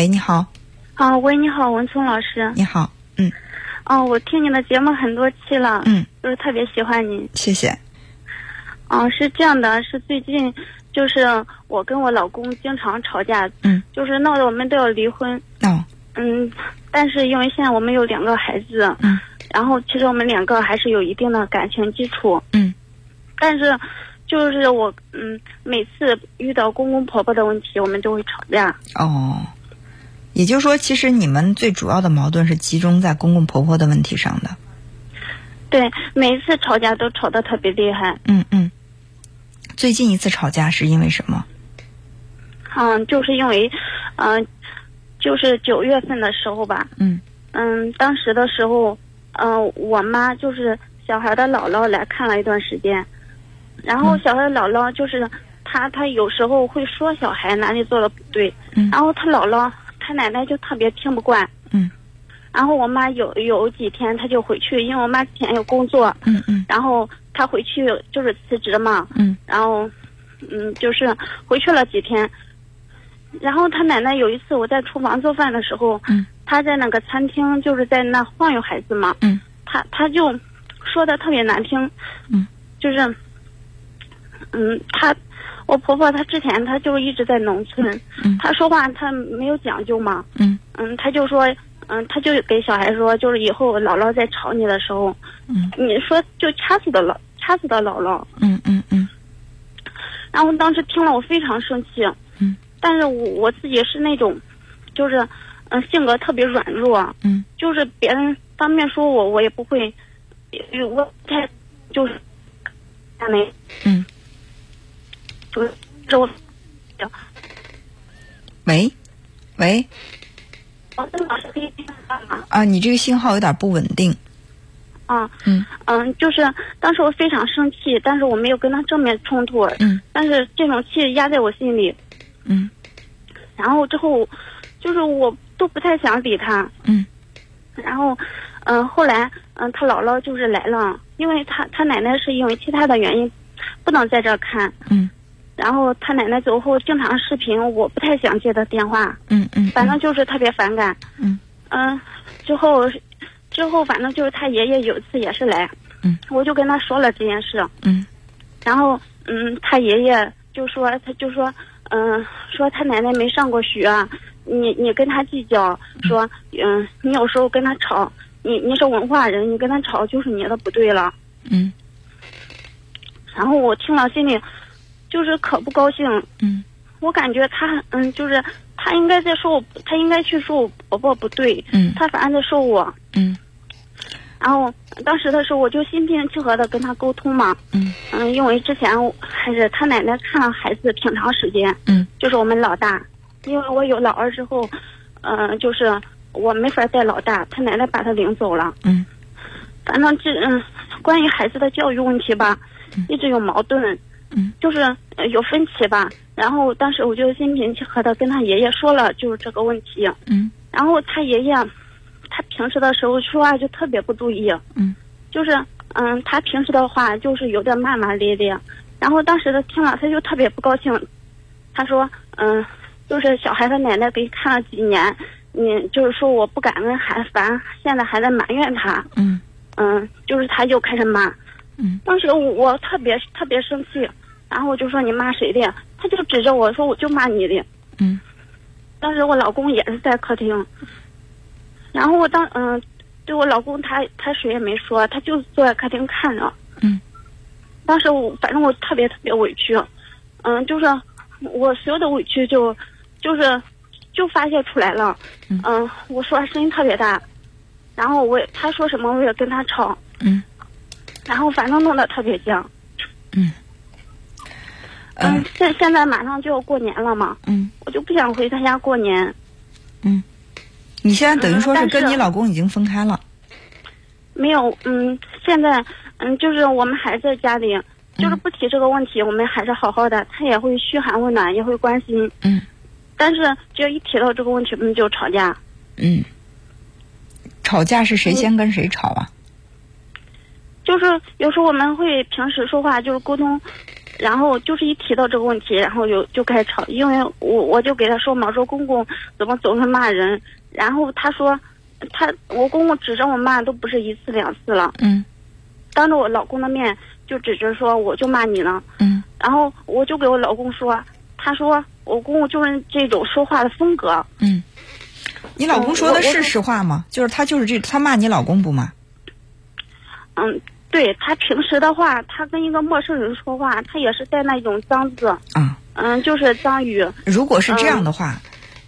喂，你好。啊，喂，你好，文聪老师。你好，嗯。哦，我听你的节目很多期了，嗯，就是特别喜欢你。谢谢。哦，是这样的，是最近就是我跟我老公经常吵架，嗯，就是闹得我们都要离婚。哦。嗯，但是因为现在我们有两个孩子，嗯，然后其实我们两个还是有一定的感情基础，嗯，但是就是我嗯每次遇到公公婆婆的问题，我们都会吵架。哦，也就是说，其实你们最主要的矛盾是集中在公公婆婆的问题上的。对，每一次吵架都吵得特别厉害。嗯嗯。最近一次吵架是因为什么？嗯，就是因为，嗯、就是九月份的时候吧。嗯嗯，当时的时候，嗯、我妈就是小孩的姥姥来看了一段时间，然后嗯小孩的姥姥就是她，她有时候会说小孩哪里做的不对，嗯然后她姥姥她奶奶就特别听不惯，嗯。然后我妈有有几天她就回去，因为我妈之前有工作，嗯嗯。然后她回去就是辞职嘛，嗯。然后，嗯，就是回去了几天，然后他奶奶有一次我在厨房做饭的时候，嗯，他在那个餐厅就是在那晃悠孩子嘛，嗯，他他就说的特别难听，嗯，就是，嗯，他我婆婆她之前她就一直在农村，嗯。她说话她没有讲究嘛，嗯。嗯，她就说，嗯，她就给小孩说，就是以后姥姥在吵你的时候，嗯。你说就掐死的姥掐死的姥姥，嗯嗯嗯。然后当时听了我非常生气，嗯，但是我我自己是那种，就是，嗯、性格特别软弱，嗯。就是别人当面说我，我也不会，也我不太就是，没嗯。喂，喂我跟老师可以听得到吗？啊，你这个信号有点不稳定。啊，嗯嗯，就是当时我非常生气，但是我没有跟他正面冲突，嗯但是这种气压在我心里，嗯然后之后，就是我都不太想理他，嗯然后，嗯、后来，嗯、他姥姥就是来了，因为他他奶奶是因为其他的原因，不能在这儿看。嗯然后他奶奶走后经常视频，我不太想接他电话，嗯嗯，反正就是特别反感。嗯。嗯、之后，之后反正就是他爷爷有一次也是来，嗯，我就跟他说了这件事，嗯。然后，嗯，他爷爷就说，他就说，嗯、说他奶奶没上过学，你你跟他计较，说，嗯、你有时候跟他吵，你你是文化人，你跟他吵就是你的不对了。嗯。然后我听了心里，就是可不高兴，嗯。我感觉他，嗯，就是他应该在说我，他应该去说我婆婆不对，嗯。他反而在说我。嗯。然后当时的时候，我就心平气和的跟他沟通嘛，嗯。嗯，因为之前还是他奶奶看了孩子挺长时间，嗯。就是我们老大，因为我有老二之后，嗯、就是我没法带老大，他奶奶把他领走了。嗯。反正这嗯，关于孩子的教育问题吧，一直有矛盾，嗯就是、呃有分歧吧。然后当时我就心平气和的跟他爷爷说了，就是这个问题。嗯然后他爷爷，他平时的时候说话就特别不注意，嗯就是嗯，他平时的话就是有点骂骂咧咧。然后当时他听了，他就特别不高兴，他说嗯，就是小孩的奶奶给看了几年，你就是说我不感恩还烦，现在还在埋怨他。嗯嗯，就是他就开始骂，嗯当时我我特别特别生气，然后我就说你骂谁的？他就指着我说我就骂你的。嗯当时我老公也是在客厅，然后我当嗯，对我老公他他谁也没说，他就坐在客厅看着。嗯当时我反正我特别特别委屈，嗯，就是我所有的委屈就就是就发泄出来了，嗯我说话声音特别大，然后我也他说什么我也跟他吵，嗯然后反正弄得特别僵。嗯现现在马上就要过年了嘛，嗯我就不想回他家过年。嗯，你现在等于说是跟你老公已经分开了。没有，嗯，现在，嗯，就是我们还在家里，就是不提这个问题，我们还是好好的。他也会嘘寒问暖，也会关心，嗯但是只要一提到这个问题，我们就吵架。嗯，吵架是谁先跟谁吵啊？就是有时候我们会平时说话就是沟通，然后就是一提到这个问题，然后就就开始吵，因为我我就给他说嘛，说公公怎么总是骂人，然后他说，他我公公指着我骂都不是一次两次了，嗯当着我老公的面就指着说我就骂你呢，嗯然后我就给我老公说，他说我公公就是这种说话的风格，嗯，你老公说的是实话吗？就是他就是这，他骂你老公不骂？嗯，对他平时的话，他跟一个陌生人说话，他也是带那种脏字，啊，嗯，就是脏语，如果是这样的话，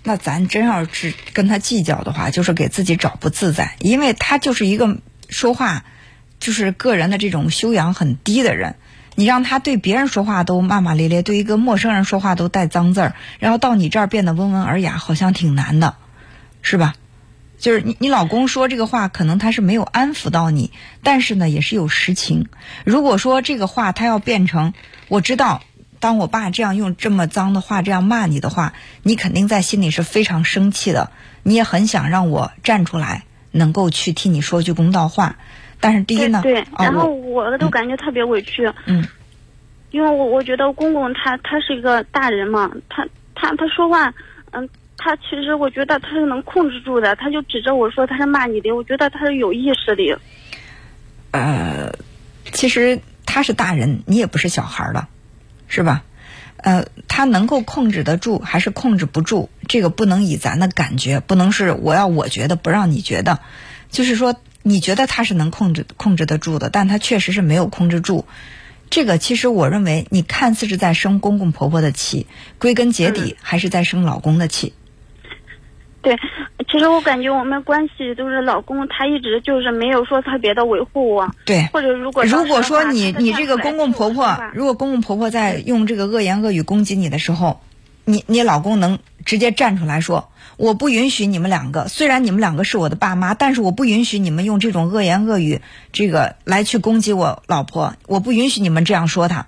那咱真要是跟他计较的话，就是给自己找不自在，因为他就是一个说话就是个人的这种修养很低的人。你让他对别人说话都骂骂咧咧，对一个陌生人说话都带脏字儿，然后到你这儿变得温文尔雅，好像挺难的，是吧？就是你你老公说这个话，可能他是没有安抚到你，但是呢，也是有实情。如果说这个话他要变成，我知道，当我爸这样用这么脏的话这样骂你的话，你肯定在心里是非常生气的，你也很想让我站出来，能够去替你说句公道话。但是第一呢，对然后我我都感觉特别委屈，嗯因为我我觉得公公他他是一个大人嘛，他他他说话，嗯，他其实我觉得他是能控制住的，他就指着我说他是骂你的，我觉得他是有意识的，呃，其实他是大人，你也不是小孩儿了，是吧？呃，他能够控制得住还是控制不住，这个不能以咱的感觉，不能是我要我觉得不让你觉得，就是说你觉得他是能控制控制得住的，但他确实是没有控制住。这个其实我认为，你看似是在生公公婆婆的气，归根结底还是在生老公的气。对，其实我感觉我们关系都是老公他一直就是没有说特别的维护我，对，或者如果如果说你你这个公公婆婆如果公公婆婆在用这个恶言恶语攻击你的时候，你你老公能直接站出来说，我不允许你们两个，虽然你们两个是我的爸妈，但是我不允许你们用这种恶言恶语这个来去攻击我老婆，我不允许你们这样说她。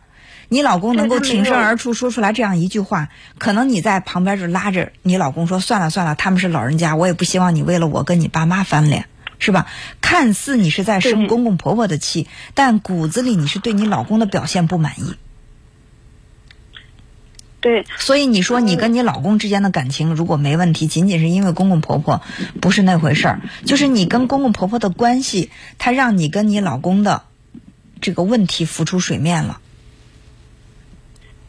你老公能够挺身而出说出来这样一句话，可能你在旁边就拉着你老公说：“算了算了，他们是老人家，我也不希望你为了我跟你爸妈翻脸，是吧？”看似你是在生公公婆婆的气，但骨子里你是对你老公的表现不满意。对，所以你说你跟你老公之间的感情如果没问题，仅仅是因为公公婆婆，不是那回事儿。就是你跟公公婆婆的关系，他让你跟你老公的这个问题浮出水面了。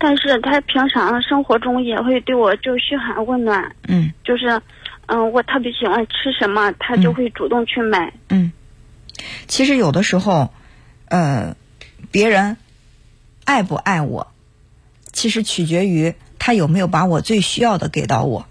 但是他平常生活中也会对我就嘘寒问暖，嗯。就是，嗯，我特别喜欢吃什么，他就会主动去买。嗯，其实有的时候，呃，别人爱不爱我，其实取决于他有没有把我最需要的给到我，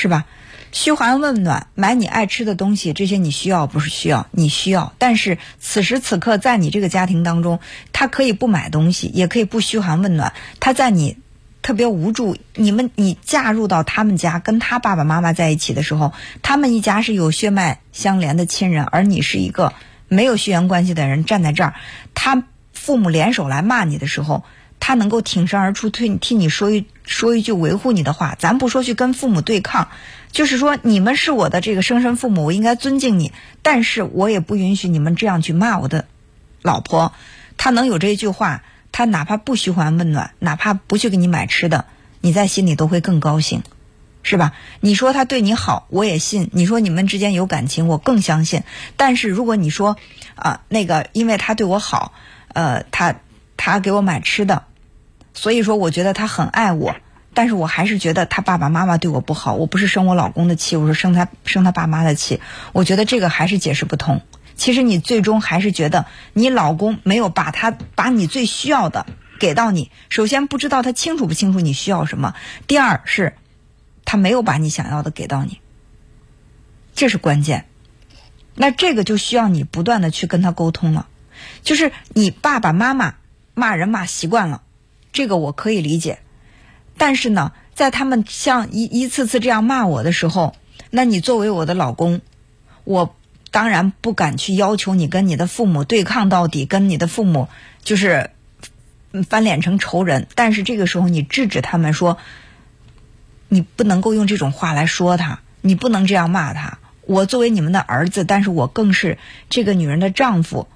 是吧？嘘寒问暖，买你爱吃的东西，这些你需要不是需要？你需要。但是此时此刻，在你这个家庭当中，他可以不买东西，也可以不嘘寒问暖。他在你特别无助，你们你嫁入到他们家，跟他爸爸妈妈在一起的时候，他们一家是有血脉相连的亲人，而你是一个没有血缘关系的人，站在这儿，他父母联手来骂你的时候，他能够挺身而出，替替你说一说一句维护你的话。咱不说去跟父母对抗，就是说你们是我的这个生身父母，我应该尊敬你，但是我也不允许你们这样去骂我的老婆。他能有这一句话，他哪怕不嘘寒问暖，哪怕不去给你买吃的，你在心里都会更高兴。是吧？你说他对你好，我也信；你说你们之间有感情，我更相信。但是如果你说啊，那个因为他对我好，呃，他他给我买吃的，所以说我觉得他很爱我，但是我还是觉得他爸爸妈妈对我不好。我不是生我老公的气，我是生他生他爸妈的气。我觉得这个还是解释不通。其实你最终还是觉得你老公没有把他把你最需要的给到你。首先不知道他清楚不清楚你需要什么，第二是。他没有把你想要的给到你，这是关键。那这个就需要你不断的去跟他沟通了。就是你爸爸妈妈骂人骂习惯了，这个我可以理解。但是呢，在他们像一一次次这样骂我的时候，那你作为我的老公，我当然不敢去要求你跟你的父母对抗到底，跟你的父母就是翻脸成仇人。但是这个时候，你制止他们说。你不能够用这种话来说他，你不能这样骂他。我作为你们的儿子，但是我更是这个女人的丈夫，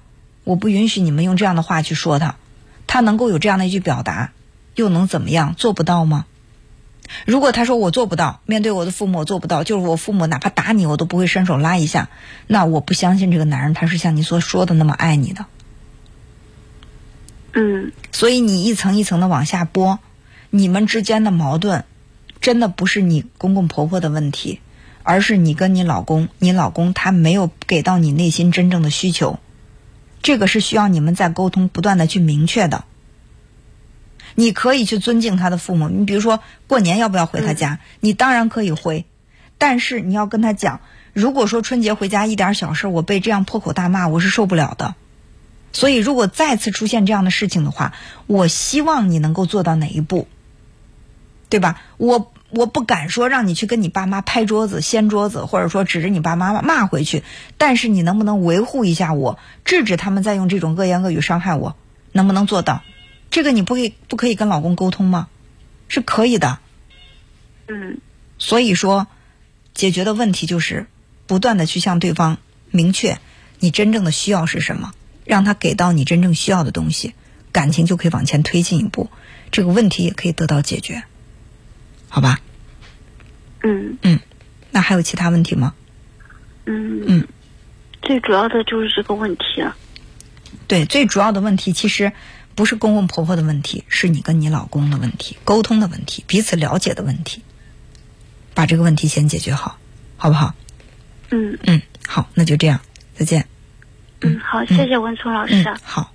我不允许你们用这样的话去说他。他他能够有这样的一句表达，又能怎么样？做不到吗？如果他说我做不到，面对我的父母我做不到，就是我父母哪怕打你，我都不会伸手拉一下，那我不相信这个男人他是像你所说的那么爱你的。嗯所以你一层一层的往下拨，你们之间的矛盾，真的不是你公公婆婆的问题，而是你跟你老公，你老公他没有给到你内心真正的需求，这个是需要你们在沟通不断的去明确的。你可以去尊敬他的父母，你比如说过年要不要回他家，你当然可以回，但是你要跟他讲，如果说春节回家一点小事，我被这样破口大骂，我是受不了的。所以，如果再次出现这样的事情的话，我希望你能够做到哪一步，对吧？我我不敢说让你去跟你爸妈拍桌子、掀桌子，或者说指着你爸妈骂回去，但是你能不能维护一下我，制止他们再用这种恶言恶语伤害我？能不能做到？这个你不可以不可以跟老公沟通吗？是可以的。嗯所以说，解决的问题就是不断的去向对方明确你真正的需要是什么，让他给到你真正需要的东西，感情就可以往前推进一步，这个问题也可以得到解决，好吧？嗯嗯那还有其他问题吗？嗯嗯，最主要的就是这个问题。啊对，最主要的问题其实不是公公婆婆的问题，是你跟你老公的问题，沟通的问题，彼此了解的问题，把这个问题先解决好，好不好？嗯嗯，好，那就这样，再见。嗯，好，谢谢文聪老师。嗯，好。